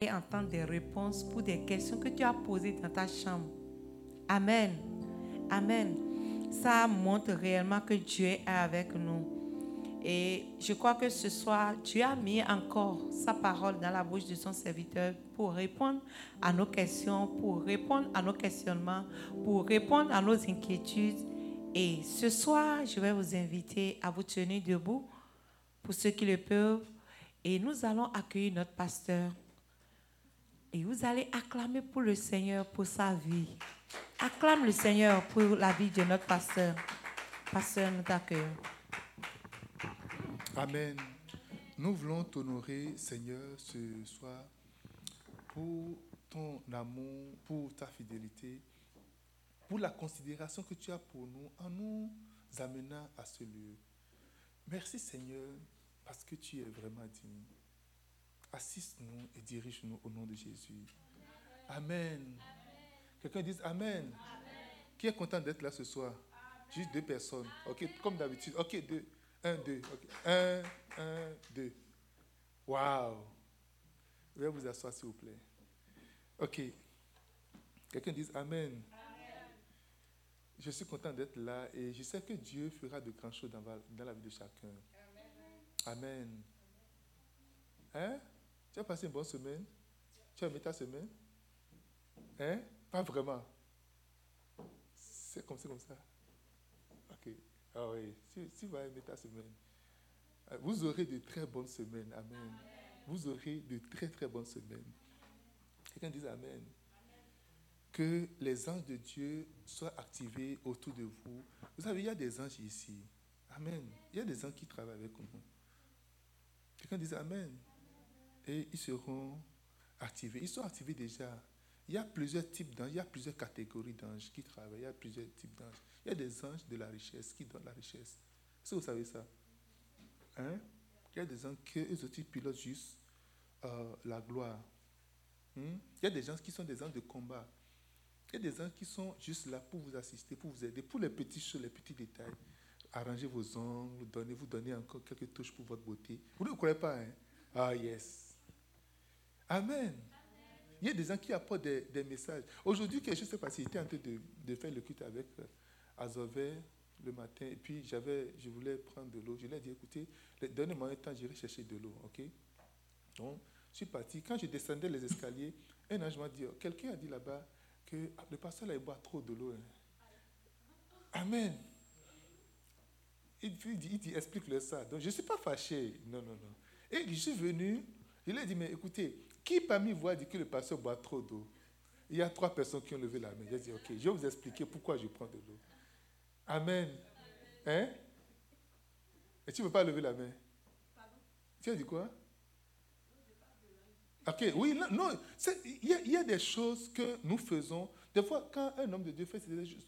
et entendre des réponses pour des questions que tu as posées dans ta chambre. Amen. Amen. Ça montre réellement que Dieu est avec nous. Et je crois que ce soir, Dieu a mis encore sa parole dans la bouche de son serviteur pour répondre à nos questions, pour répondre à nos questionnements, pour répondre à nos inquiétudes. Et ce soir, je vais vous inviter à vous tenir debout pour ceux qui le peuvent. Et nous allons accueillir notre pasteur. Et vous allez acclamer pour le Seigneur, pour sa vie. Acclame le Seigneur pour la vie de notre pasteur. Pasteur, nous t'accueillons. Amen. Nous voulons t'honorer, Seigneur, ce soir pour ton amour, pour ta fidélité, pour la considération que tu as pour nous en nous amenant à ce lieu. Merci, Seigneur, parce que tu es vraiment digne. Assiste-nous et dirige-nous au nom de Jésus. Amen. Quelqu'un dise Amen. Qui est content d'être là ce soir? Juste deux personnes. Ok, comme d'habitude. Ok, deux. Un, deux. Un, un, deux. Waouh. Veuillez vous asseoir, s'il vous plaît. Ok. Quelqu'un dise Amen. Je suis content d'être là et je sais que Dieu fera de grandes choses dans, dans la vie de chacun. Amen. Hein? Tu as passé une bonne semaine? Tu as aimé ta semaine? Hein? Pas vraiment. C'est comme, comme ça. Ok. Ah oui, si, si vous aimez ta semaine, euh, vous aurez de très bonnes semaines. Amen. Vous aurez de très très bonnes semaines. Quelqu'un dit Amen. Que les anges de Dieu soient activés autour de vous. Vous savez, il y a des anges ici. Amen. Il y a des anges qui travaillent avec nous. Quelqu'un dit Amen. Et ils seront activés. Ils sont activés déjà. Il y a plusieurs types d'anges, il y a plusieurs catégories d'anges qui travaillent, il y a plusieurs types d'anges. Il y a des anges de la richesse qui donnent la richesse. Est-ce que vous savez ça? Hein? Il y a des anges qui, pilotent juste euh, la gloire. Hmm? Il y a des gens qui sont des anges de combat. Il y a des anges qui sont juste là pour vous assister, pour vous aider, pour les petits choses, les petits détails. Arrangez vos ongles, vous donnez encore quelques touches pour votre beauté. Vous ne croyez pas, hein? Ah, yes. Amen. Il y a des gens qui apportent des, messages. Aujourd'hui, je ne sais pas si j'étais en train de, de, faire le culte avec euh, Azové le matin, et puis j'avais, je voulais prendre de l'eau. Je lui ai dit, écoutez, donnez-moi un temps, j'irai chercher de l'eau. ok? Donc, je suis parti. Quand je descendais les escaliers, un ange m'a dit, oh, quelqu'un a dit là-bas que le pasteur là, boit trop de l'eau. Hein. Amen. Il, dit, il dit explique-le ça. Donc, je ne suis pas fâché. Non, non, non. Et je suis venu, je lui ai dit, mais écoutez, qui parmi vous a dit que le pasteur boit trop d'eau? Il y a trois personnes qui ont levé la main. J'ai dit, ok, je vais vous expliquer pourquoi je prends de l'eau. Amen. Hein? Et tu ne veux pas lever la main? Tu as dit quoi? Ok, oui, non, non il, y a, des choses que nous faisons. Des fois, quand un homme de Dieu fait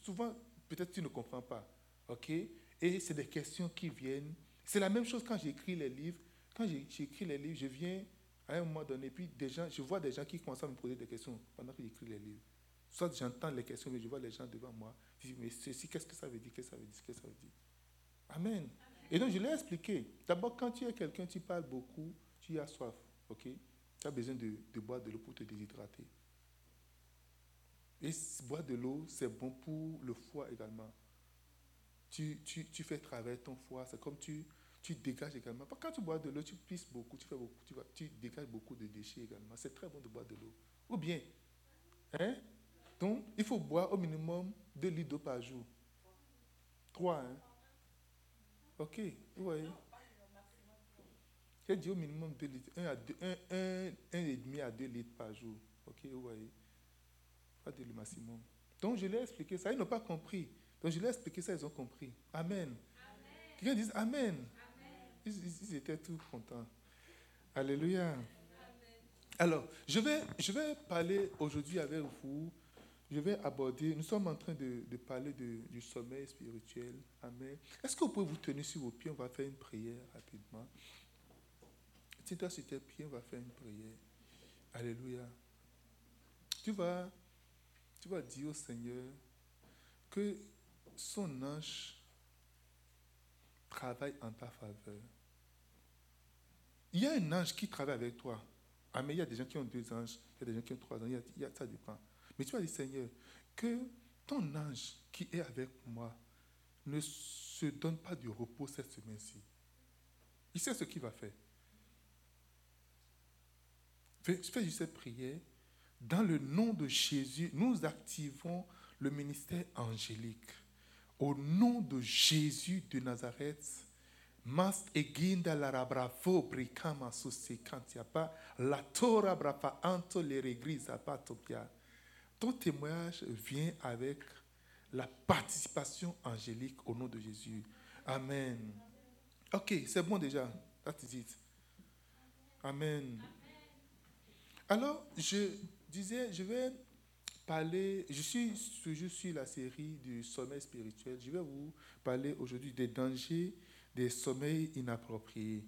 souvent, peut-être tu ne comprends pas. Ok? Et c'est des questions qui viennent. C'est la même chose quand j'écris les livres. Quand j'écris les livres, je viens à un moment donné, puis des gens, je vois des gens qui commencent à me poser des questions pendant que j'écris les livres. Soit j'entends les questions, mais je vois les gens devant moi. Je dis, mais ceci, qu'est-ce que ça veut dire? Qu'est-ce que ça veut dire? Qu'est-ce que ça veut dire? Amen. Et donc, je l'ai expliqué. D'abord, quand tu es quelqu'un, tu parles beaucoup, tu as soif. OK? Tu as besoin de, de boire de l'eau pour te déshydrater. Et boire de l'eau, c'est bon pour le foie également. Tu, tu, tu fais travailler ton foie. C'est comme tu, tu dégages également. Quand tu bois de l'eau, tu pisses beaucoup, tu, fais beaucoup, tu, vas, tu dégages beaucoup de déchets également. C'est très bon de boire de l'eau. Ou bien, hein? Donc, il faut boire au minimum 2 litres d'eau par jour. 3, hein? Ok, vous voyez? J'ai dit au minimum 2 litres. 1 à 2, 1, 1, et demi à 2 litres par jour. Ok, vous voyez? Pas de le maximum. Donc, je l'ai expliqué ça. Ils n'ont pas compris. Donc, je l'ai expliqué ça, ils ont compris. Amen. Quelqu'un dit Amen. Ils, étaient tous contents. Alléluia. Alors, je vais, je vais parler aujourd'hui avec vous. Je vais aborder, nous sommes en train de, parler du sommeil spirituel. Amen. Est-ce que vous pouvez vous tenir sur vos pieds? On va faire une prière rapidement. Tiens-toi sur tes pieds, on va faire une prière. Alléluia. Tu vas, tu vas dire au Seigneur que son ange travaille en ta faveur. Il y a un ange qui travaille avec toi. Ah, mais il y a des gens qui ont deux anges, il y a des gens qui ont trois anges, il y a, ça dépend. Mais tu vas dire, Seigneur, que ton ange qui est avec moi ne se donne pas du repos cette semaine-ci. Il sait ce qu'il va faire. Fais juste cette prière. Dans le nom de Jésus, nous activons le ministère angélique. Au nom de Jésus de Nazareth, Mas eginda la brikama pas la tora brafa anto le regrisa. Ton témoignage vient avec la participation angélique au nom de Jésus. Amen. Ok, c'est bon déjà. That's it. Amen. Alors, je disais, je vais parler, je suis toujours sur la série du sommeil spirituel. Je vais vous parler aujourd'hui des dangers des sommeils inappropriés.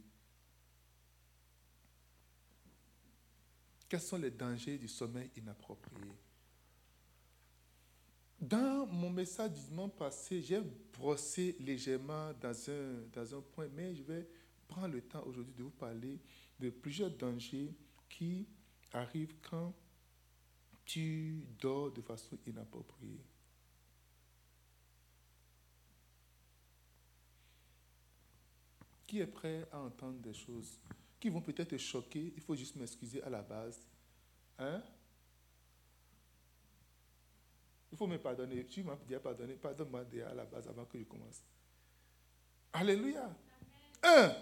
Quels sont les dangers du sommeil inapproprié? Dans mon message du dimanche passé, j'ai brossé légèrement dans un, dans un point, mais je vais prendre le temps aujourd'hui de vous parler de plusieurs dangers qui arrivent quand tu dors de façon inappropriée. Qui est prêt à entendre des choses qui vont peut-être te choquer Il faut juste m'excuser à la base. Hein? Il faut me pardonner. Tu m'as déjà pardonné. Pardonne-moi déjà à la base avant que je commence. Alléluia. Un.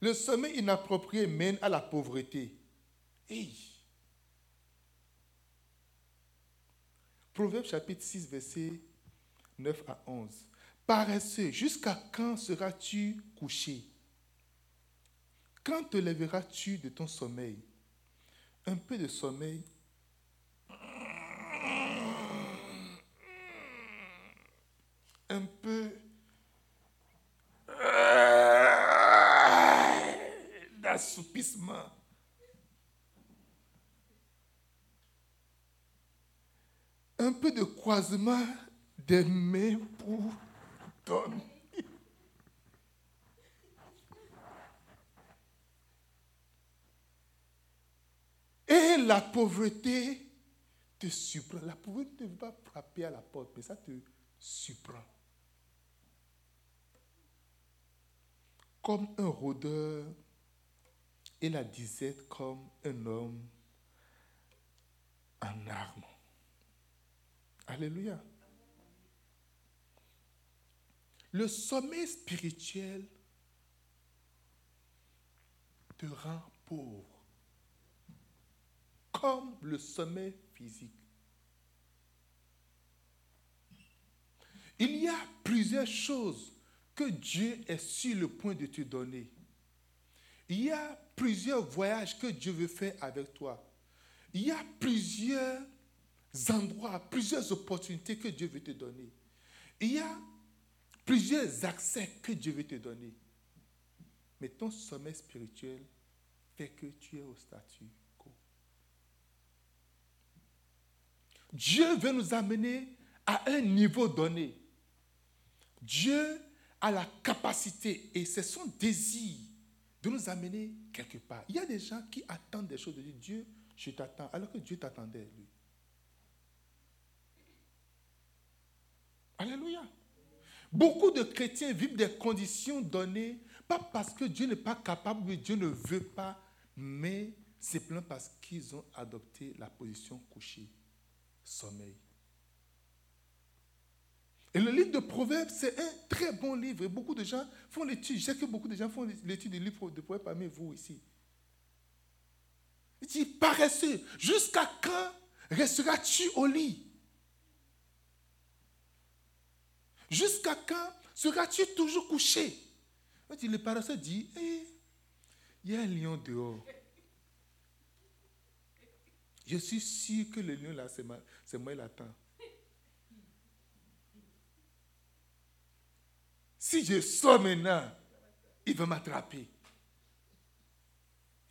Le sommeil inapproprié mène à la pauvreté. Hey. Proverbe chapitre 6, verset 9 à 11 paresseux, jusqu'à quand seras-tu couché? Quand te lèveras-tu de ton sommeil? Un peu de sommeil. Un peu d'assoupissement. Un peu de croisement des mains pour et la pauvreté te surprend. La pauvreté ne veut pas frapper à la porte, mais ça te surprend. Comme un rôdeur et la disette comme un homme en armes. Alléluia. Le sommeil spirituel te rend pauvre, comme le sommeil physique. Il y a plusieurs choses que Dieu est sur le point de te donner. Il y a plusieurs voyages que Dieu veut faire avec toi. Il y a plusieurs endroits, plusieurs opportunités que Dieu veut te donner. Il y a plusieurs accès que Dieu veut te donner. Mais ton sommet spirituel fait que tu es au statut. Dieu veut nous amener à un niveau donné. Dieu a la capacité et c'est son désir de nous amener quelque part. Il y a des gens qui attendent des choses de Dieu. Dieu, je t'attends, alors que Dieu t'attendait, lui. Alléluia. Beaucoup de chrétiens vivent des conditions données, pas parce que Dieu n'est pas capable Dieu ne veut pas, mais simplement parce qu'ils ont adopté la position couchée, sommeil. Et le livre de Proverbes, c'est un très bon livre. Et beaucoup de gens font l'étude. Je sais que beaucoup de gens font l'étude du livre de Proverbes parmi vous ici. Il dit, paresseux, jusqu'à quand resteras-tu au lit? Jusqu'à quand seras-tu toujours couché? Le paresseux dit, eh, il y a un lion dehors. Je suis sûr que le lion là, c'est moi, il l'attend. Si je sors maintenant, il va m'attraper.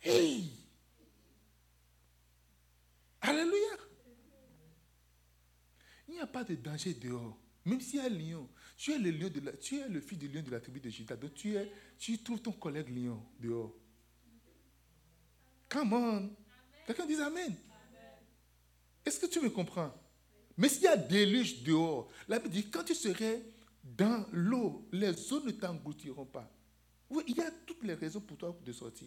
Hey! Alléluia! Il n'y a pas de danger dehors. Même s'il y a un lion, tu es le, lion de la, tu es le fils du lion de la tribu de Judas. Donc tu, es, tu trouves ton collègue lion dehors. Come on. Quelqu'un dit Amen. Est-ce que tu me comprends? Mais s'il y a déluge dehors, la Bible dit quand tu serais dans l'eau, les eaux ne t'engloutiront pas. Oui, il y a toutes les raisons pour toi de sortir.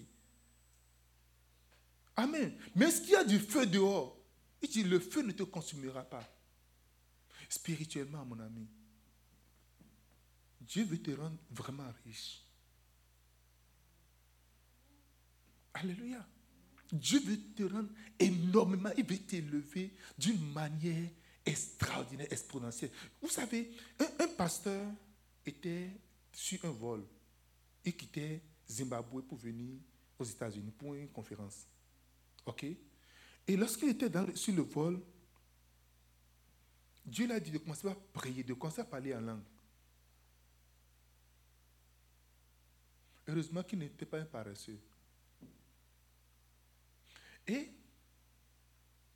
Amen. Mais s'il y a du feu dehors, il dit le feu ne te consumera pas. Spirituellement, mon ami, Dieu veut te rendre vraiment riche. Alléluia. Dieu veut te rendre énormément, il veut t'élever d'une manière extraordinaire, exponentielle. Vous savez, un, pasteur était sur un vol. Il quittait Zimbabwe pour venir aux États-Unis pour une conférence. OK? Et lorsqu'il était sur le vol, Dieu l'a dit de commencer à prier, de commencer à parler en langue. Heureusement qu'il n'était pas un paresseux. Et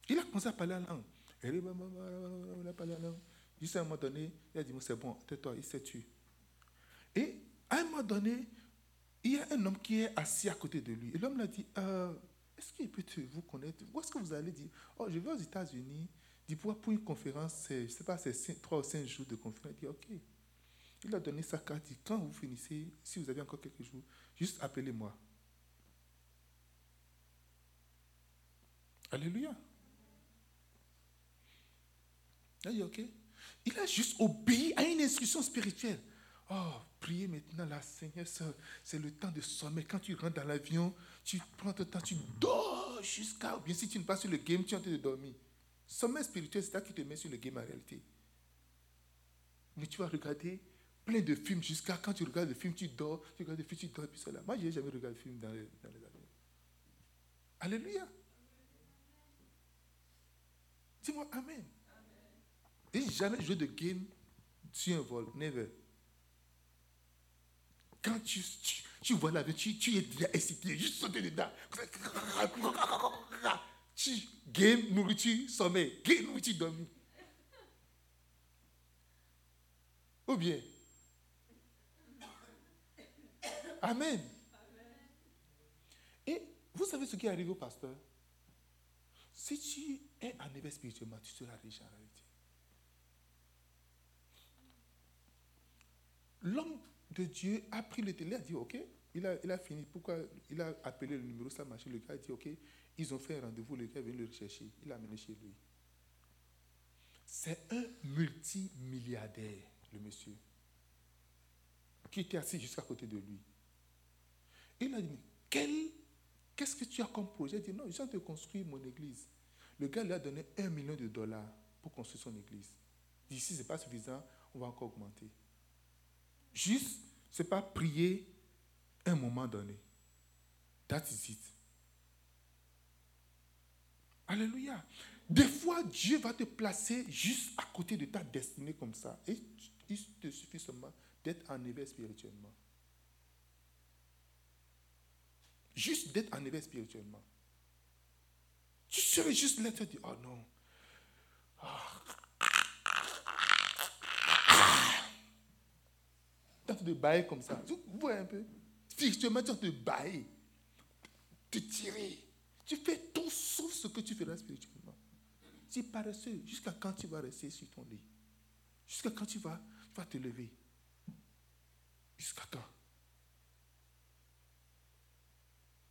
il a commencé à parler en langue. Il a parlé en langue. Jusqu'à un moment donné, il a dit, c'est bon, tais-toi, il s'est tué. Et à un moment donné, il y a un homme qui est assis à côté de lui. Et l'homme l'a dit, euh, est-ce qu'il peut vous connaître? Où est-ce que vous allez dire Oh, je vais aux États-Unis. Dis pour une conférence, je ne sais pas, c'est trois ou cinq jours de conférence. Il dit, OK. Il a donné sa carte. Il dit, quand vous finissez, si vous avez encore quelques jours, juste appelez-moi. Alléluia. Il a dit, OK. Il a juste obéi à une instruction spirituelle. Oh, priez maintenant la Seigneur, c'est le temps de sommeil. Quand tu rentres dans l'avion, tu prends ton temps, tu dors jusqu'à. Bien si tu ne passes sur le game, tu es en train de dormir. Sommeil spirituel, c'est ça qui te met sur le game en réalité. Mais tu vas regarder plein de films jusqu'à quand tu regardes le film, tu dors, tu regardes le film, tu dors, puis cela. Moi, je n'ai jamais regardé le film dans les, dans les avions. Alléluia. Dis-moi Amen. Et jamais joué de game sur un vol. Never. Quand tu, tu, vois l'avion, tu, tu es déjà excité, juste sauter dedans. Tu, game, nourriture, sommeil. Game, nourriture, dormir. Ou bien? Amen. Et vous savez ce qui arrive au pasteur? Si tu es en éveil spirituellement, tu seras riche en réalité. L'homme de Dieu a pris le télé, a dit OK, il a, il a fini. Pourquoi Il a appelé le numéro, ça marché. Le gars a dit OK, ils ont fait un rendez-vous, le gars est venu le rechercher. Il l'a amené chez lui. C'est un multimilliardaire, le monsieur, qui était assis juste à côté de lui. Il a dit, qu'est-ce que tu as comme projet? Il dit, non, je suis de construire mon église. Le gars lui a donné un million de dollars pour construire son église. D'ici, ce n'est pas suffisant, on va encore augmenter. Juste, ce n'est pas prier un moment donné. That is it. Alléluia. Des fois, Dieu va te placer juste à côté de ta destinée comme ça. Et il te suffit seulement d'être en éveil spirituellement. Juste d'être en éveil spirituellement. Tu serais juste là, tu dis, oh non. Ah. Tu de bailler comme ça. Vous voyez un peu Spirituellement, tu as de bailler. Te tirer. Tu fais tout sauf ce que tu feras spirituellement. Tu es paresseux jusqu'à quand tu vas rester sur ton lit? Jusqu'à quand tu vas, te lever? Jusqu'à quand?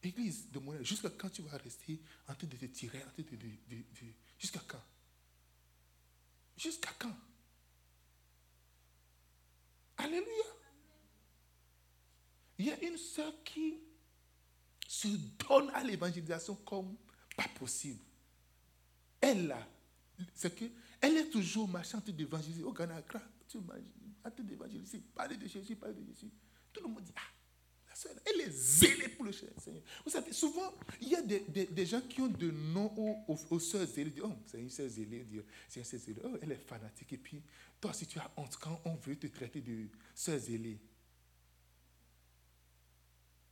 Église de moyen, jusqu'à quand tu vas rester en train de te tirer, en train de, jusqu'à quand? Jusqu'à quand? Alléluia. Il y a une soeur qui se donne à l'évangélisation comme pas possible. Elle, là, c'est que elle est toujours marchande d'évangéliser. Au Ghana, tu train d'évangéliser, parler de Jésus, parler de Jésus. Tout le monde dit, ah, la soeur, elle est zélée pour le Seigneur. Vous savez, souvent, il y a des, des, gens qui ont de noms aux, aux, sœurs zélées. oh, c'est une sœur zélée. C'est une zélée. Oh, elle est fanatique. Et puis, toi, si tu as honte, quand on veut te traiter de sœur zélée,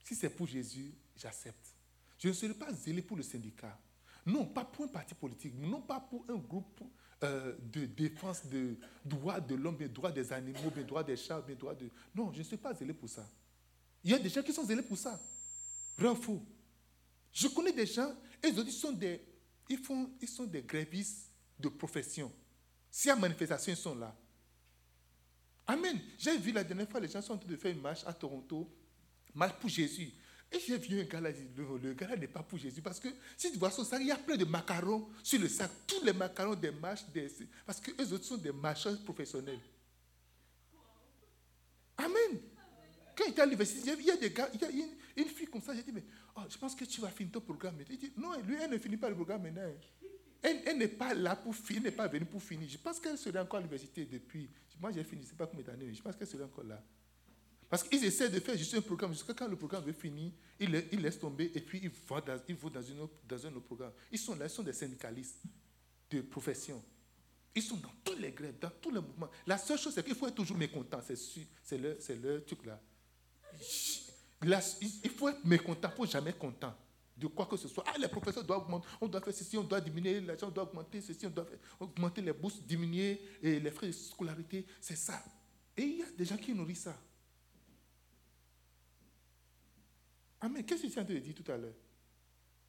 si c'est pour Jésus, j'accepte. Je ne serai pas zélé pour le syndicat. Non, pas pour un parti politique. Non, pas pour un groupe euh, de défense des droits de l'homme, des droits des animaux, des droits des chats, des droits de... Non, je ne suis pas zélé pour ça. Il y a des gens qui sont zélés pour ça. Vrai faux Je connais des gens, et ils sont des, ils font, ils sont des grévistes de profession. Y a manifestation, ils sont là. Amen. J'ai vu la dernière fois, les gens sont en train de faire une marche à Toronto, marche pour Jésus. Et j'ai vu un gars là, le, le gars là n'est pas pour Jésus. Parce que si tu vois son sac, il y a plein de macarons sur le sac. Tous les macarons des marches, des, parce qu'eux autres sont des marcheurs professionnels. Amen. Quand il était à l'université, il y a des gars, il y a une, une fille comme ça, j'ai dit, mais oh, je pense que tu vas finir ton programme. Il dit, non, lui, elle ne finit pas le programme maintenant. Elle, elle n'est pas là pour finir, elle n'est pas venue pour finir. Je pense qu'elle serait encore à l'université depuis. Moi, j'ai fini, je ne sais pas combien d'années, mais je pense qu'elle serait encore là. Parce qu'ils essaient de faire juste un programme, jusqu'à quand le programme veut finir, ils, laissent tomber et puis ils vont dans, ils vont dans, une dans un autre programme. Ils sont là, ils sont des syndicalistes de profession. Ils sont dans tous les grèves, dans tous les mouvements. La seule chose, c'est qu'il faut être toujours mécontent. C'est leur, leur truc là. Il faut être mécontent, il faut jamais content de quoi que ce soit. Ah, les professeurs doivent augmenter, on doit faire ceci, on doit diminuer l'argent, on doit augmenter ceci, on doit augmenter les bourses, diminuer les frais de scolarité. C'est ça. Et il y a des gens qui nourrissent ça. Amen. Qu'est-ce que tu as dit tout à l'heure?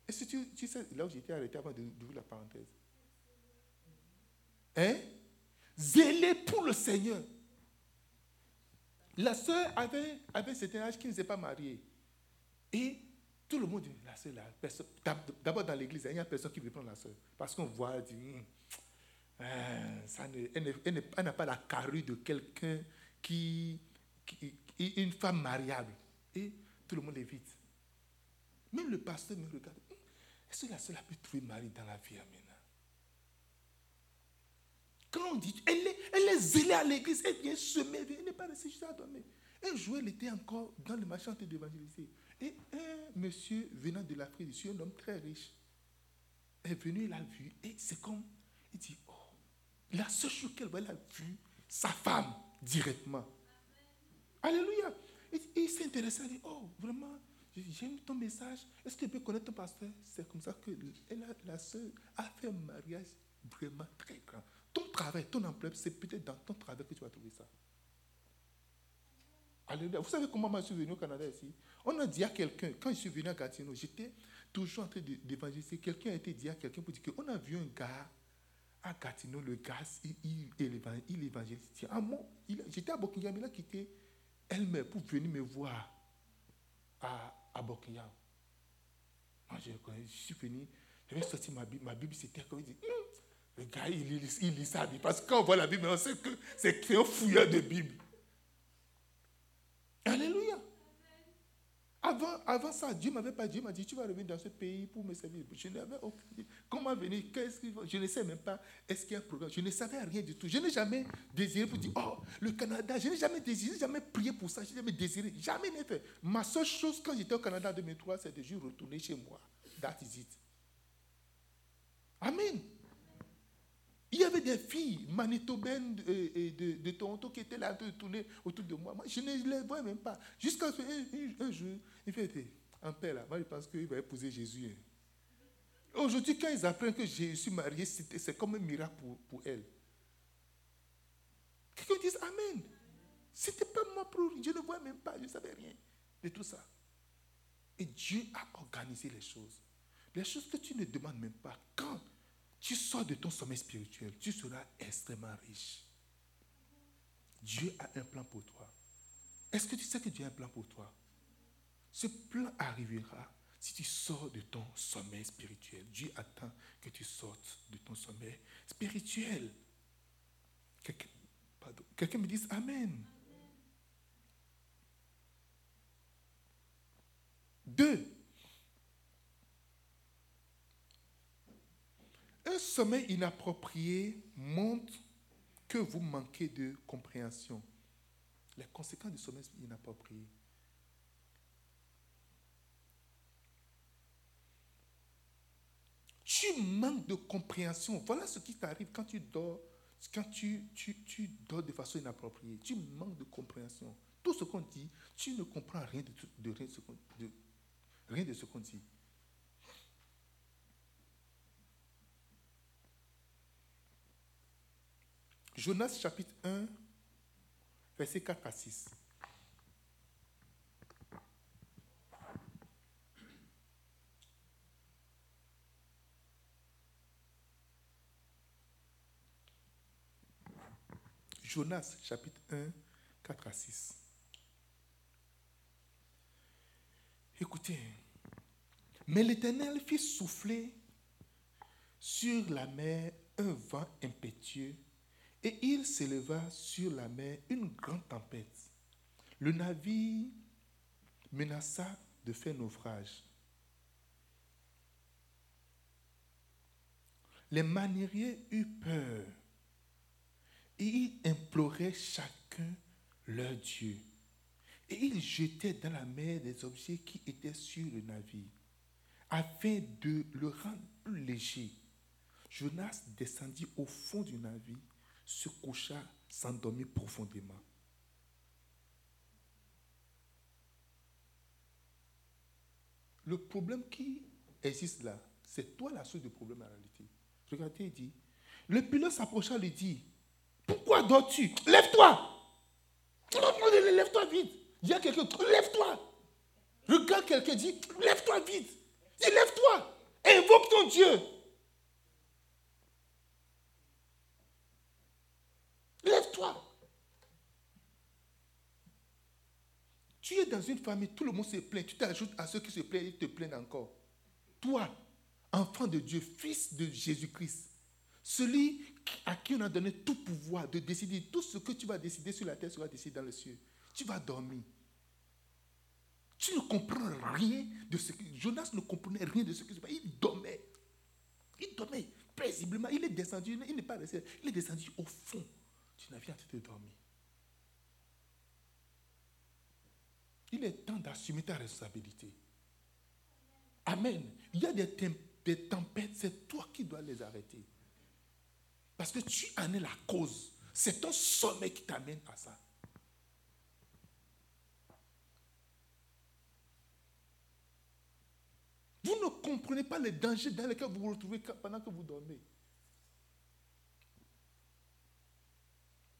Est-ce que tu, tu, sais là où j'étais arrêté avant d'ouvrir la parenthèse Hein? Zélé pour le Seigneur. La sœur avait, avait cet âge qui ne s'est pas mariée. Et tout le monde dit, la sœur, d'abord dans l'église, il n'y a personne qui veut prendre la sœur. Parce qu'on voit, hein, ça elle n'a pas la carrure de quelqu'un qui, qui, une femme mariable. Et tout le monde évite. Même le pasteur me regarde. Hum, est-ce que la sœur a pu trouver mari dans la vie maintenant Quand on dit, elle est, elle est zélée à l'église, elle vient semer, elle n'est pas restée juste à dormir. Un jour, elle était encore dans le marché en train d'évangéliser. Et un monsieur venant de l'Afrique du Sud, un homme très riche, est venu, il a vu, et c'est comme, il dit, oh, la seule chose qu'elle a vu sa femme directement. Alléluia. Et, il s'est intéressé, il dit, oh, vraiment, j'aime ton message. Est-ce que tu peux connaître ton pasteur? C'est comme ça que elle la soeur a fait un mariage vraiment très grand. Ton travail, ton emploi, c'est peut-être dans ton travail que tu vas trouver ça. Alléluia. Vous savez comment je suis venu au Canada ici? On a dit à quelqu'un, quand je suis venu à Gatineau, j'étais toujours en train d'évangéliser. Quelqu'un a été dit à quelqu'un pour dire qu'on a vu un gars à Gatineau, le gars, il, il, évangélise. Ah, j'étais à Buckingham, il a quitté elle pour venir me voir à, à Buckingham. Moi, je, je suis venu, j'avais sorti ma Bible. Ma Bible, c'était comme il dit, hum, le gars, il lit, il lit sa Bible. Parce que quand on voit la Bible, on sait que c'est un fouilleur de Bible. Alléluia. Avant, ça, Dieu m'avait pas dit, il m'a dit, tu vas revenir dans ce pays pour me servir. Je n'avais aucune Comment venir? Qu'est-ce Je ne sais même pas. Est-ce qu'il y a un programme Je ne savais rien du tout. Je n'ai jamais désiré pour dire, oh, le Canada. Je n'ai jamais désiré, jamais prié pour ça. Je n'ai jamais désiré. Jamais n'ai fait. Ma seule chose quand j'étais au Canada en 2003, c'est de juste retourner chez moi. That is it. Amen. Il y avait des filles manitobaines de, Toronto qui étaient là de tourner autour de moi. moi je ne les vois même pas. Jusqu'à un, un, jour, il fait un père là, moi je pense qu'il va épouser Jésus. Hein. Aujourd'hui, quand ils apprennent que je suis marié, c'est comme un miracle pour, pour elle. Quelqu'un dit Amen. C'était pas moi pour. Je ne vois même pas, je ne savais rien de tout ça. Et Dieu a organisé les choses. Les choses que tu ne demandes même pas. Quand tu sors de ton sommeil spirituel, tu seras extrêmement riche. Dieu a un plan pour toi. Est-ce que tu sais que Dieu a un plan pour toi? Ce plan arrivera si tu sors de ton sommeil spirituel. Dieu attend que tu sortes de ton sommeil spirituel. Quelqu'un me dise Amen. Deux, Un sommeil inapproprié montre que vous manquez de compréhension. Les conséquences du sommeil inapproprié. Tu manques de compréhension. Voilà ce qui t'arrive quand tu dors, quand tu, dors de façon inappropriée. Tu manques de compréhension. Tout ce qu'on dit, tu ne comprends rien de, rien de ce qu'on dit. Jonas chapitre 1, versets 4 à 6. Jonas chapitre 1, 4 à 6. Écoutez, mais l'Éternel fit souffler sur la mer un vent impétueux et il s'éleva sur la mer une grande tempête. Le navire menaça de faire naufrage. Les maniériers eurent peur et ils imploraient chacun leur Dieu. Et ils jetaient dans la mer des objets qui étaient sur le navire, afin de le rendre plus léger. Jonas descendit au fond du navire, se coucha, s'endormit profondément. Le problème qui existe là, c'est toi la source du problème en réalité. Regardez, il dit, le pilote s'approcha, lui dit, pourquoi dors-tu? Lève-toi Lève-toi vite. Il y a quelqu'un, lève-toi. Regarde quelqu'un, dit, lève-toi vite. Dis, lève-toi. Invoque ton Dieu. Lève-toi. Tu es dans une famille, tout le monde se plaint. Tu t'ajoutes à ceux qui se plaignent, ils te plaignent encore. Toi, enfant de Dieu, fils de Jésus-Christ, celui à qui on a donné tout pouvoir de décider tout ce que tu vas décider sur la terre sera décidé dans le ciel. Tu vas dormir. Tu ne comprends rien de ce que. Jonas ne comprenait rien de ce qui se passe. Il dormait. Il dormait paisiblement. Il est descendu. Il n'est pas resté. Il est descendu au fond. Tu n'as rien de dormir. Il est temps d'assumer ta responsabilité. Amen. Il y a des, tempêtes, c'est toi qui dois les arrêter. Parce que tu en es la cause. C'est ton sommet qui t'amène à ça. Vous ne comprenez pas les dangers dans lesquels vous vous retrouvez pendant que vous dormez.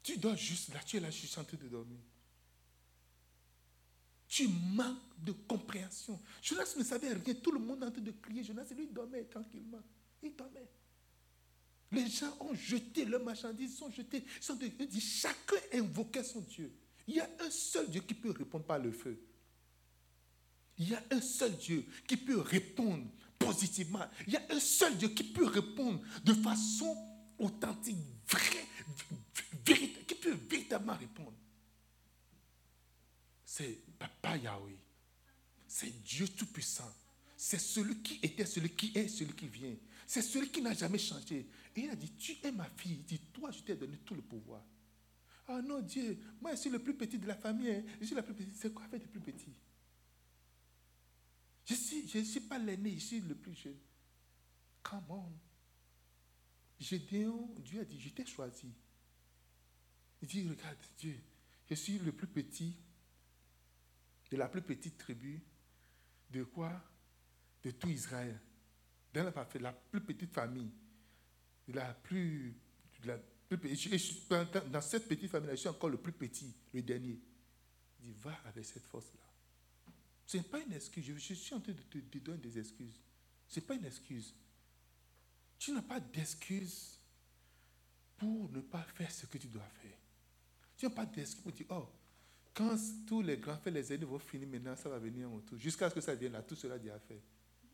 Tu dors juste là, tu es là, je suis en train de dormir. Tu manques de compréhension. Jonas ne savait rien. Tout le monde en train de crier. Jonas, lui, dormait tranquillement. Il dormait. Les gens ont jeté leurs marchandises, sont jetés. Sont dit, chacun invoquait son Dieu. Il y a un seul Dieu qui peut répondre par le feu. Il y a un seul Dieu qui peut répondre positivement. Il y a un seul Dieu qui peut répondre de façon authentique, vraie, qui peut véritablement répondre? C'est Papa Yahweh. C'est Dieu Tout-Puissant. C'est celui qui était, celui qui est, celui qui vient. C'est celui qui n'a jamais changé. Et il a dit, tu es ma fille. Il dit, toi, je t'ai donné tout le pouvoir. Ah non, Dieu, moi, je suis le plus petit de la famille. Hein. Je suis la plus petite. C'est quoi faire de plus petit? Je ne suis, je suis pas l'aîné, je suis le plus jeune. Come on. Gédéon, Dieu a dit, je t'ai choisi. Il dit, regarde, Dieu, je suis le plus petit de la plus petite tribu. De quoi? De tout Israël. Dans la, plus petite famille. De la plus, plus dans cette petite famille, je suis encore le plus petit, le dernier. Il dit, va avec cette force-là. Ce n'est pas une excuse. Je, suis en train de te, donner des excuses. Ce n'est pas une excuse. Tu n'as pas d'excuse pour ne pas faire ce que tu dois faire. Tu n'as pas d'excuse pour dire, oh, quand tous les grands faits, les aînés vont finir maintenant, ça va venir en retour. Jusqu'à ce que ça vienne là, tout cela déjà fait.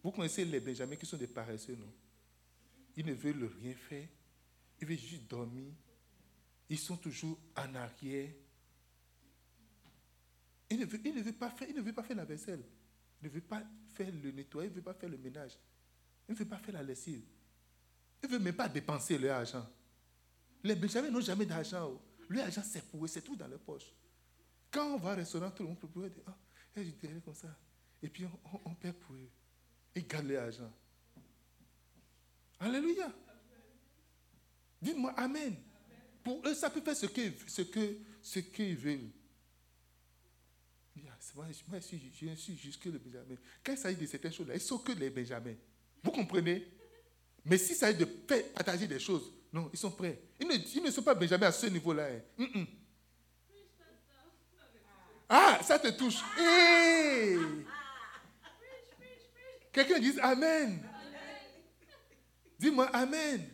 Vous connaissez les Benjamins qui sont des paresseux, non? Ils ne veulent rien faire. Ils veulent juste dormir. Ils sont toujours en arrière. Ils ne veulent, pas, faire, ils ne veulent pas faire la vaisselle. Ils ne veulent pas faire le nettoyage. Ils ne veulent pas faire le ménage. Ils ne veulent pas faire la lessive. Ils ne veulent même pas dépenser leur argent. Les Benjamins n'ont jamais d'argent. Leur argent, c'est pour eux. C'est tout dans leur poche. Quand on va au restaurant, tout le monde peut dire, ah, oh, je comme ça. Et puis on, on, paie pour eux. Ils gardent l'argent. Alléluia. Dites-moi Amen. Pour eux, ça peut faire ce qu'ils ce que, ce veulent. Moi, moi je, suis, je suis jusque le Benjamin. Quand il s'agit de certaines choses-là, ils sont que les Benjamins. Vous comprenez? Mais si ça est de partager des choses, non, ils sont prêts. Ils ne, sont pas Benjamin à ce niveau-là. Hein. Mm, mm. Ah, ça te touche. Eh. Quelqu'un dise Amen. Dis-moi Amen.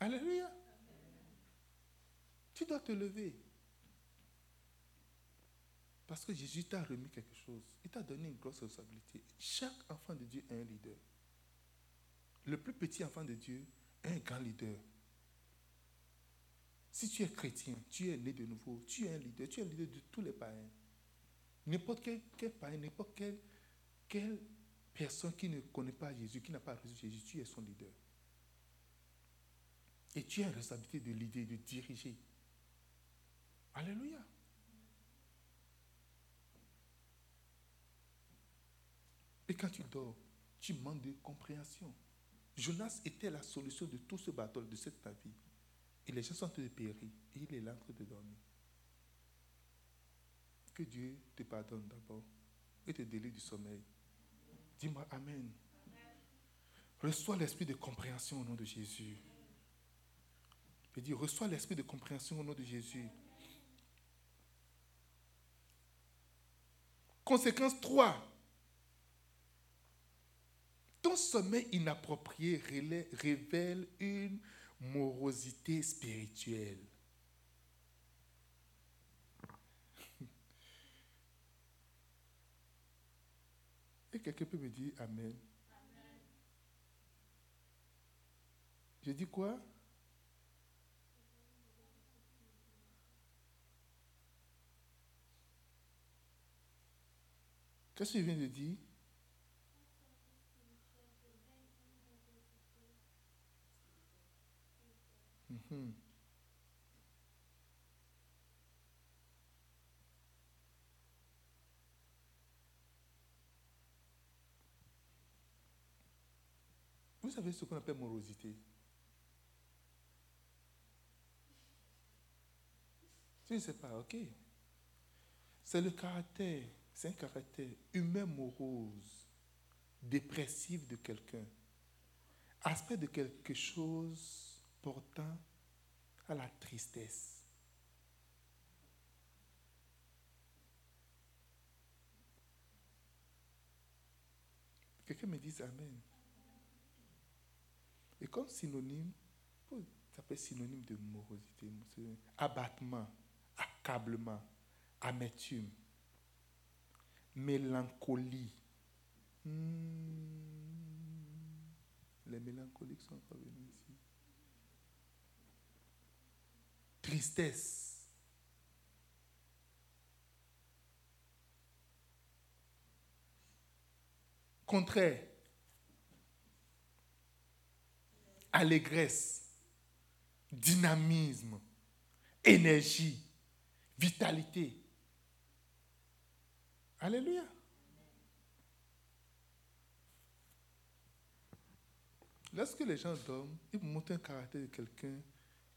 Alléluia. Tu dois te lever. Parce que Jésus t'a remis quelque chose. Il t'a donné une grosse responsabilité. Chaque enfant de Dieu est un leader. Le plus petit enfant de Dieu est un grand leader. Si tu es chrétien, tu es né de nouveau, tu es un leader, tu es un leader de tous les païens. N'importe quel, païen, n'importe quelle, personne qui ne connaît pas Jésus, qui n'a pas reçu Jésus, tu es son leader. Et tu as une responsabilité de leader, de diriger. Alléluia. Et quand tu dors, tu manques de compréhension. Jonas était la solution de tout ce bateau, de cette vie. Et les gens sont en train de périr. Et il est là en train de dormir. Que Dieu te pardonne d'abord et te délivre du sommeil. Dis-moi Amen. Reçois l'esprit de compréhension au nom de Jésus. Je dis, reçois l'esprit de compréhension au nom de Jésus. Conséquence 3. Ton sommeil inapproprié révèle une morosité spirituelle. Et quelqu'un peut me dire Amen. Amen. Je dis quoi? Qu'est-ce que je viens de dire? Mhm. Vous savez ce qu'on appelle morosité? Je ne sais pas, ok. C'est le caractère, c'est un caractère humain morose, dépressif de quelqu'un, aspect de quelque chose portant à la tristesse. Quelqu'un me dit Amen. Et comme synonyme, ça peut être synonyme de morosité, abattement, accablement, amertume, mélancolie. Hmm. Les mélancoliques sont encore venus ici tristesse. Contraire, allégresse, dynamisme, énergie, vitalité. Alléluia. Lorsque les gens dorment, ils montrent un caractère de quelqu'un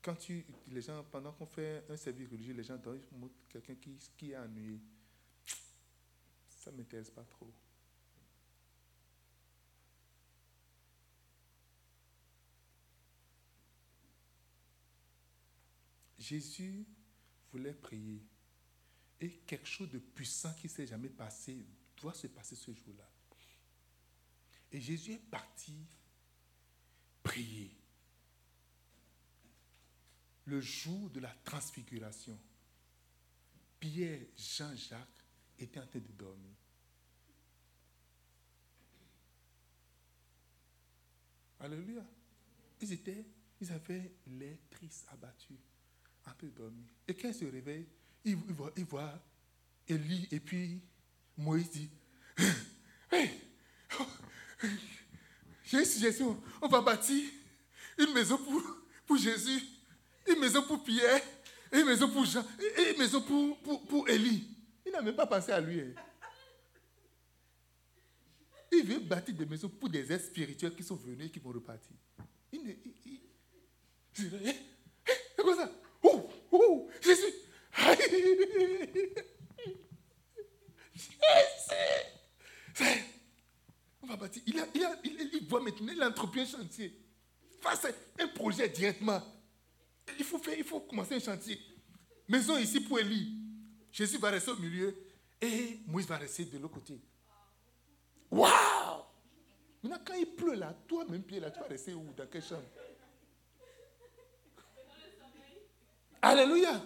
quand tu, les gens, pendant qu'on fait un service religieux, les gens donnent quelqu'un qui, qui est ennuyé. Ça ne m'intéresse pas trop. Jésus voulait prier. Et quelque chose de puissant qui ne s'est jamais passé doit se passer ce jour-là. Et Jésus est parti prier le jour de la transfiguration, Pierre, Jean-Jacques étaient en train de dormir. Alléluia. Ils étaient, ils avaient les tristes abattus, en train de dormir. Et quand ils se réveillent, ils, voient, Élie et puis Moïse dit Hey, j'ai une suggestion, on va bâtir une maison pour, pour Jésus une maison pour Pierre, une maison pour Jean, une maison pour, pour, pour Élie. Il n'a même pas pensé à lui. Hein. Il veut bâtir des maisons pour des êtres spirituels qui sont venus et qui vont repartir. Il ne. Il, c'est quoi ça? Oh, oh, Jésus Jésus On va bâtir. Il, a, il, a, il, voit maintenant, il a entrepris un chantier. Face un projet directement. Il faut, faire, il faut commencer un chantier. Maison ici pour Élie. Jésus va rester au milieu et Moïse va rester de l'autre côté. Waouh! Maintenant, quand il pleut là, toi-même, Pierre, là, tu vas rester où? Dans quelle chambre? Alléluia.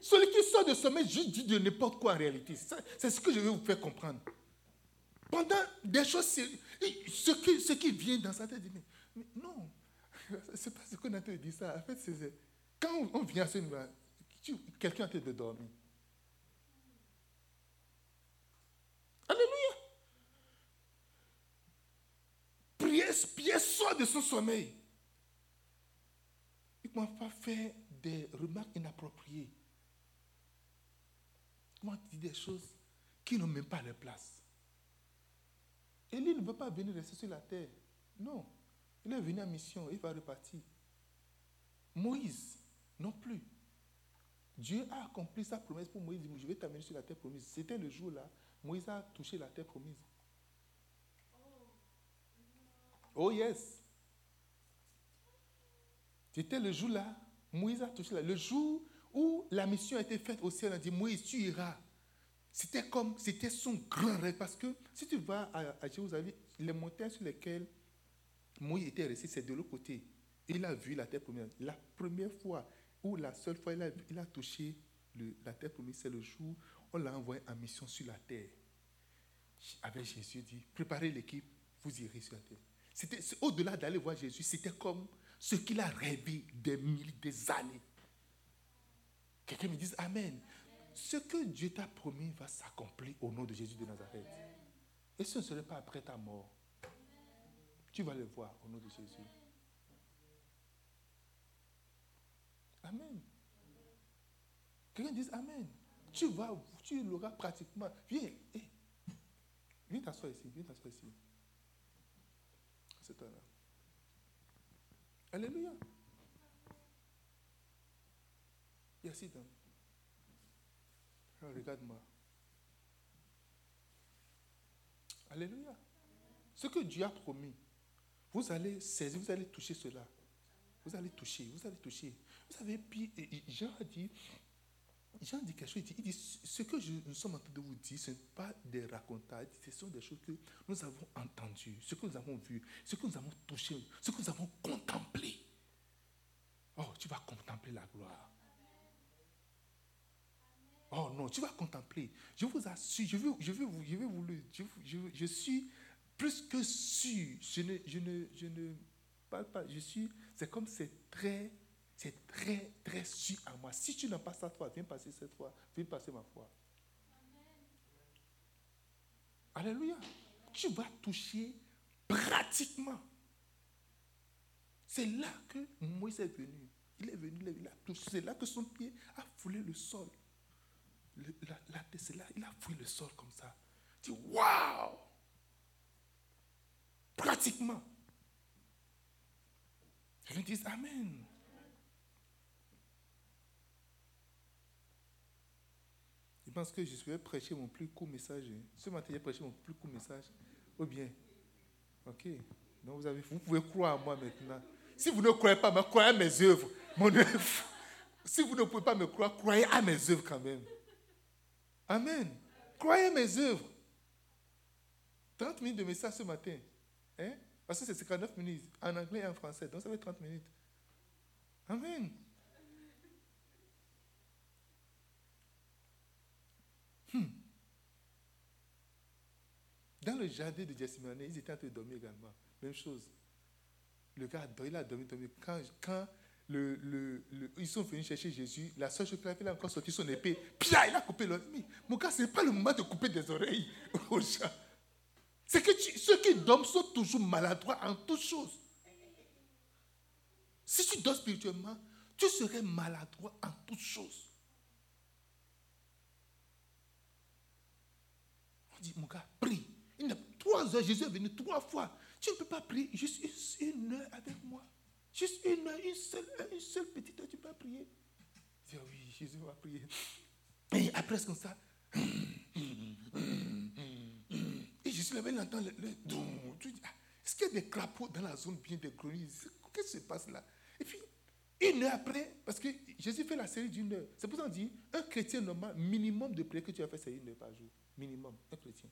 Celui qui sort de sommeil juste dit de n'importe quoi en réalité. C'est ce que je vais vous faire comprendre. Pendant des choses, ce qui, ce qui vient dans sa tête, dit, mais, non, c'est pas ce qu'on a dit ça. En fait, c'est quand on vient à ce niveau quelqu'un a été de dormir. Alléluia. Pierre, Pierre sort de son sommeil. Il ne m'a pas fait des remarques inappropriées. Comment dit des choses qui n'ont même pas leur place. Élie ne veut pas venir rester sur la terre. Non. Il est venu en mission, il va repartir. Moïse, non plus. Dieu a accompli sa promesse pour Moïse. Je vais t'amener sur la terre promise. C'était le jour-là, Moïse a touché la terre promise. Oh yes. C'était le jour-là, Moïse a touché la Le jour où la mission a été faite au ciel, on a dit Moïse, tu iras. C'était comme, c'était son grand rêve. Parce que si tu vas à, Jérusalem, les montagnes sur lesquelles Moïse était resté, c'est de l'autre côté. Il a vu la terre promise. La première fois, ou la seule fois il a, touché la terre promise, c'est le jour où on l'a envoyé en mission sur la terre. Avec Jésus, dit préparez l'équipe, vous irez sur la terre. C'était au-delà d'aller voir Jésus, c'était comme ce qu'il a rêvé des milliers, des années. Quelqu'un me dise Amen. Ce que Dieu t'a promis va s'accomplir au nom de Jésus de Nazareth. Et ce ne serait pas après ta mort. Tu vas le voir au nom de Jésus. Amen. Quelqu'un dise Amen. Tu vas, tu l'auras pratiquement. Viens, eh. viens t'asseoir ici, viens t'asseoir ici. C'est toi là. Alléluia. Yes, sit Regarde-moi. Alléluia. Ce que Dieu a promis, vous allez saisir, vous allez toucher cela. Vous allez toucher, vous allez toucher. Vous savez, puis Jean a dit, Jean dit quelque chose, il dit, ce que nous sommes en train de vous dire, ce n'est pas des racontages, ce sont des choses que nous avons entendues, ce que nous avons vu, ce que nous avons touché, ce que nous avons contemplé. Oh, tu vas contempler la gloire. Oh non, tu vas contempler. Je vous assure, je vais, je vous, je vais vous je, je suis plus que sûr. Je ne, je ne, je ne parle pas. Je suis, c'est comme c'est très c'est très, très sûr à moi. Si tu n'as pas ça, toi, viens passer cette foi. Viens passer ma foi. Alléluia. Tu vas toucher pratiquement. C'est là que Moïse est venu. Il est venu, il a touché. C'est là que son pied a foulé le sol. c'est là, il a foulé le sol comme ça. Tu dis, waouh! Pratiquement. Je dis Amen. Je pense que je vais prêcher mon plus court message. Ce matin, j'ai prêché mon plus court message. Ou bien Ok. Donc vous, avez, vous pouvez croire à moi maintenant. Si vous ne croyez pas, mais croyez à mes œuvres. Mon œuvre. Si vous ne pouvez pas me croire, croyez à mes œuvres quand même. Amen. Croyez à mes œuvres. 30 minutes de message ce matin. Hein? Parce que c'est 59 minutes en anglais et en français. Donc ça fait 30 minutes. Amen. Hmm. Dans le jardin de Gethsemane, ils étaient en train de dormir également. Même chose. Le gars, il a dormi, dormi. Quand, ils sont venus chercher Jésus, la a fait, il a encore sorti son épée. Puis il a coupé l'oreille. Mon gars, ce n'est pas le moment de couper des oreilles aux gens. C'est que ceux qui dorment sont toujours maladroits en toutes choses. Si tu dors spirituellement, tu serais maladroit en toutes choses. dit, mon gars, prie. Il a trois heures, Jésus est venu trois fois. Tu ne peux pas prier juste une heure avec moi. Juste une heure, une seule, une seule petite heure, tu peux prier. Dis, ah oui, Jésus va prier. Et après, c'est comme ça. Jésus là, il entend le, ah, est-ce qu'il y a des crapauds dans la zone bien grenouilles Qu'est-ce qui se passe là? Et puis, une heure après, parce que Jésus fait la série d'une heure. C'est pour ça qu'on dit, un chrétien normal, minimum de prière que tu as fait, c'est une heure par jour minimum, un chrétien.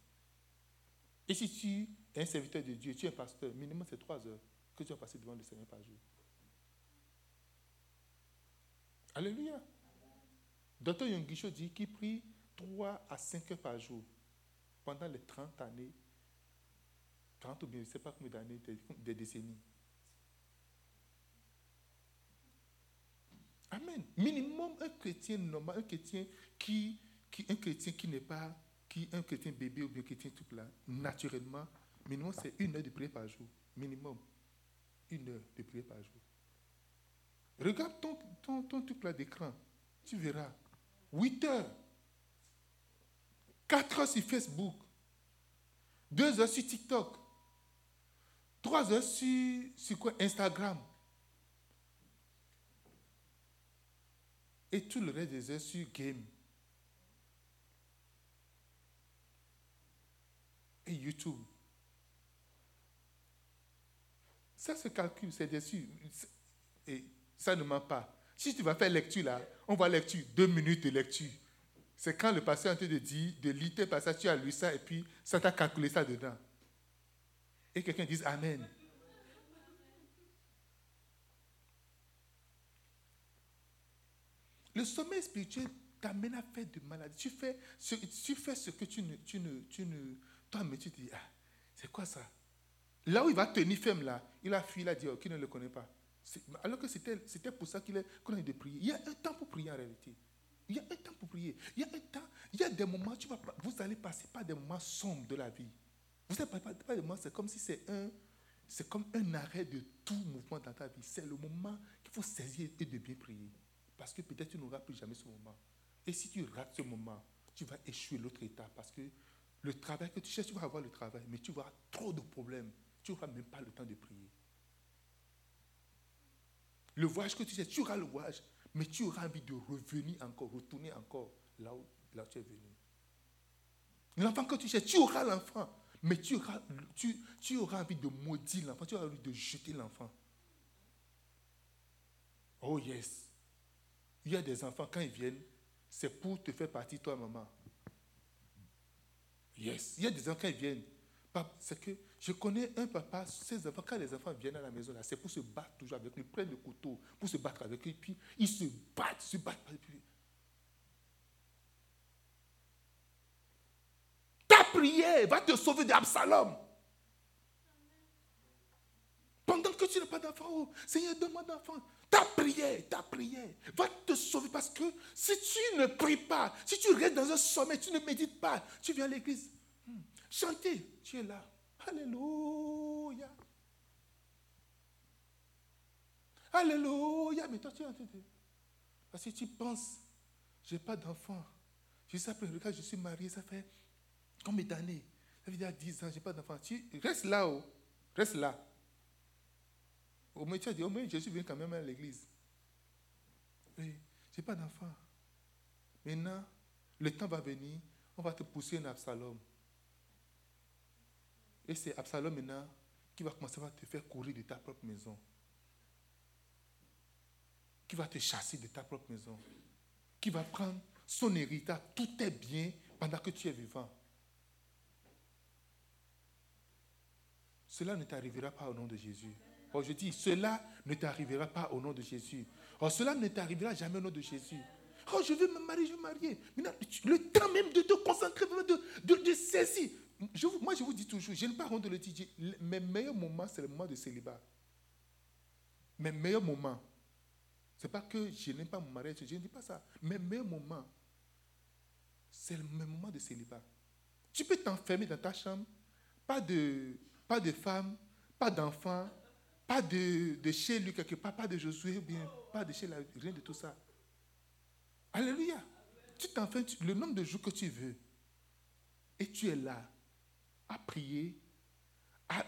Et si tu es un serviteur de Dieu, tu es un pasteur, minimum c'est trois heures que tu as passé devant le Seigneur par jour. Alléluia. Docteur Yongisho dit qu'il prie 3 à 5 heures par jour pendant les 30 années, 30 ou bien je ne sais pas combien d'années, des, décennies. Amen. Minimum un chrétien normal, un chrétien qui, qui un chrétien qui n'est pas, qui un chrétien bébé ou bien un chrétien tout là, naturellement, minimum c'est une heure de prière par jour. Minimum. Une heure de prière par jour. Regarde ton, ton, ton truc là d'écran. Tu verras. 8 heures. 4 heures sur Facebook. 2 heures sur TikTok. 3 heures sur, quoi? Instagram. Et tout le reste des heures sur game. Et YouTube. Ça se calcule, c'est dessus. Et ça ne ment pas. Si tu vas faire lecture là, on va lecture, deux minutes de lecture. C'est quand le pasteur est en train de dire, de lire tu as lu ça et puis ça t'a calculé ça dedans. Et quelqu'un dit Amen. Le sommeil spirituel t'amène à faire de maladies. Tu fais, ce, tu fais ce que tu ne, tu ne, tu ne, toi, mais tu te dis, ah, c'est quoi ça? Là où il va tenir ferme, là, il a fui, il a dit, oh, qui ne le connaît pas? Alors que c'était pour ça qu'on a de prier. Il y a un temps pour prier en réalité. Il y a un temps pour prier. Il y a un temps, il y a des moments, tu vas, vous allez passer par des moments sombres de la vie. Vous n'avez pas, pas des moments, c'est comme si c'est un, c'est comme un arrêt de tout mouvement dans ta vie. C'est le moment qu'il faut saisir et de bien prier. Parce que peut-être tu n'auras plus jamais ce moment. Et si tu rates ce moment, tu vas échouer l'autre état. Parce que le travail que tu cherches, tu vas avoir le travail, mais tu vas trop de problèmes. Tu n'auras même pas le temps de prier. Le voyage que tu cherches, tu auras le voyage, mais tu auras envie de revenir encore, retourner encore là où, là tu es venu. L'enfant que tu cherches, tu auras l'enfant, mais tu auras, tu, tu auras envie de maudire l'enfant, tu auras envie de jeter l'enfant. Oh yes. Il y a des enfants, quand ils viennent, c'est pour te faire partie, toi, maman. Yes. Il y a des enfants, quand ils viennent, c'est que je connais un papa, ses enfants, quand les enfants viennent à la maison, là, c'est pour se battre toujours avec lui. Ils prennent le couteau pour se battre avec lui, puis ils se battent, se battent. Puis... Ta prière va te sauver d'Absalom. Pendant que tu n'as pas d'enfant, oh, Seigneur, donne-moi d'enfant. Ta prière, ta prière va te sauver parce que si tu ne pries pas, si tu restes dans un sommet, tu ne médites pas, tu viens à l'église, hmm, chanter, tu es là. Alléluia. Alléluia. Mais toi, tu es en train de... Parce que tu penses, je n'ai pas d'enfant. Je sais, regarde, je suis marié, ça fait combien d'années? Ça veut dire 10 ans, je n'ai pas d'enfant. Tu restes là, oh. reste là. Au moins, tu as dit, au moins, je suis venu quand même à l'église. Oui, je n'ai pas d'enfant. Maintenant, le temps va venir, on va te pousser un Absalom. Et c'est Absalom maintenant qui va commencer à te faire courir de ta propre maison. Qui va te chasser de ta propre maison. Qui va prendre son héritage, tout est bien pendant que tu es vivant. Cela ne t'arrivera pas au nom de Jésus. Oh, je dis, cela ne t'arrivera pas au nom de Jésus. Oh, cela ne t'arrivera jamais au nom de Jésus. Oh, je veux me marier, je veux me marier. Maintenant, le temps même de te concentrer, de, de, de saisir moi, je vous dis toujours, je n'ai pas honte de le dire, mes meilleurs moments, c'est le moment de célibat. Mes meilleurs moments. Ce n'est pas que je n'aime pas mon mariage, je ne dis pas ça. Mes meilleurs moments, c'est le moment de célibat. Tu peux t'enfermer dans ta chambre, pas de, pas de femme, pas d'enfant, pas de, de, chez lui quelque part, pas de Josué, pas de chez la, rien de tout ça. Alléluia. Tu t'enfermes le nombre de jours que tu veux. Et tu es là à prier, à,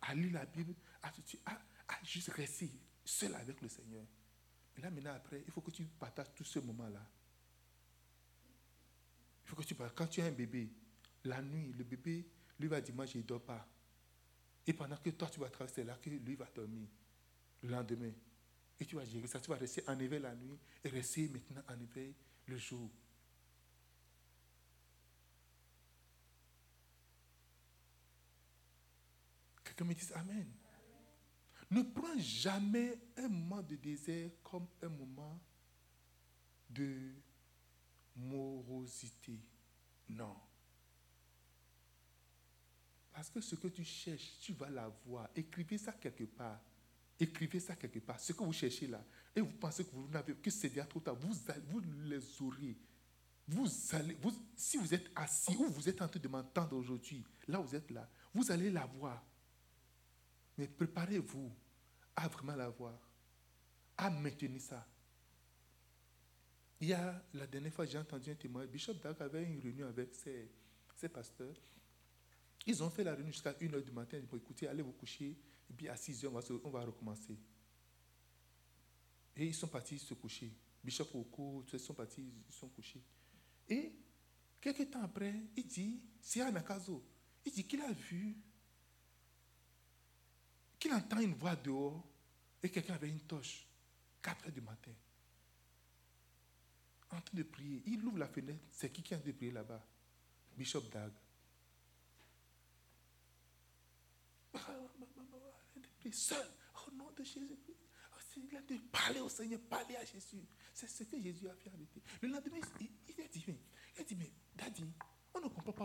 à, lire la Bible, à, juste rester seul avec le Seigneur. Mais là, maintenant, après, il faut que tu partages tout ce moment-là. Il faut que tu partages. Quand tu as un bébé, la nuit, le bébé, lui va dire, moi, je ne dors pas. Et pendant que toi, tu vas traverser là, que lui va dormir le lendemain. Et tu vas gérer ça. Tu vas rester en éveil la nuit et rester maintenant en éveil le jour. Quelqu'un me dise Amen. Ne prends jamais un moment de désert comme un moment de morosité. Non. Parce que ce que tu cherches, tu vas l'avoir. Écrivez ça quelque part. Écrivez ça quelque part. Ce que vous cherchez là. Et vous pensez que vous n'avez que c'est déjà trop tard. Vous, vous les aurez. Vous allez, si vous êtes assis ou vous êtes en train de m'entendre aujourd'hui, là vous êtes là, vous allez l'avoir. Mais préparez-vous à vraiment l'avoir, à maintenir ça. Il y a, la dernière fois, j'ai entendu un témoin. Bishop Dag avait une réunion avec ses, pasteurs. Ils ont fait la réunion jusqu'à 1h du matin. Ils ont écoutez, allez vous coucher. Et puis à 6h, on va, on va recommencer. Et ils sont partis se coucher. Bishop Oko, ils sont partis, ils sont couchés. Et quelques temps après, il dit, c'est Anakazo. Il dit qu'il a vu, qu'il entend une voix dehors et quelqu'un avait une torche. 4 h du matin. En train de prier. Il ouvre la fenêtre. C'est qui qui est en train de prier là-bas? Bishop Dag. Seul, au nom de Jésus. Il a de parler au Seigneur, parler à Jésus. C'est ce que Jésus a fait avec lui. Le lendemain, il, a dit, il a dit, mais, Daddy, on ne comprend pas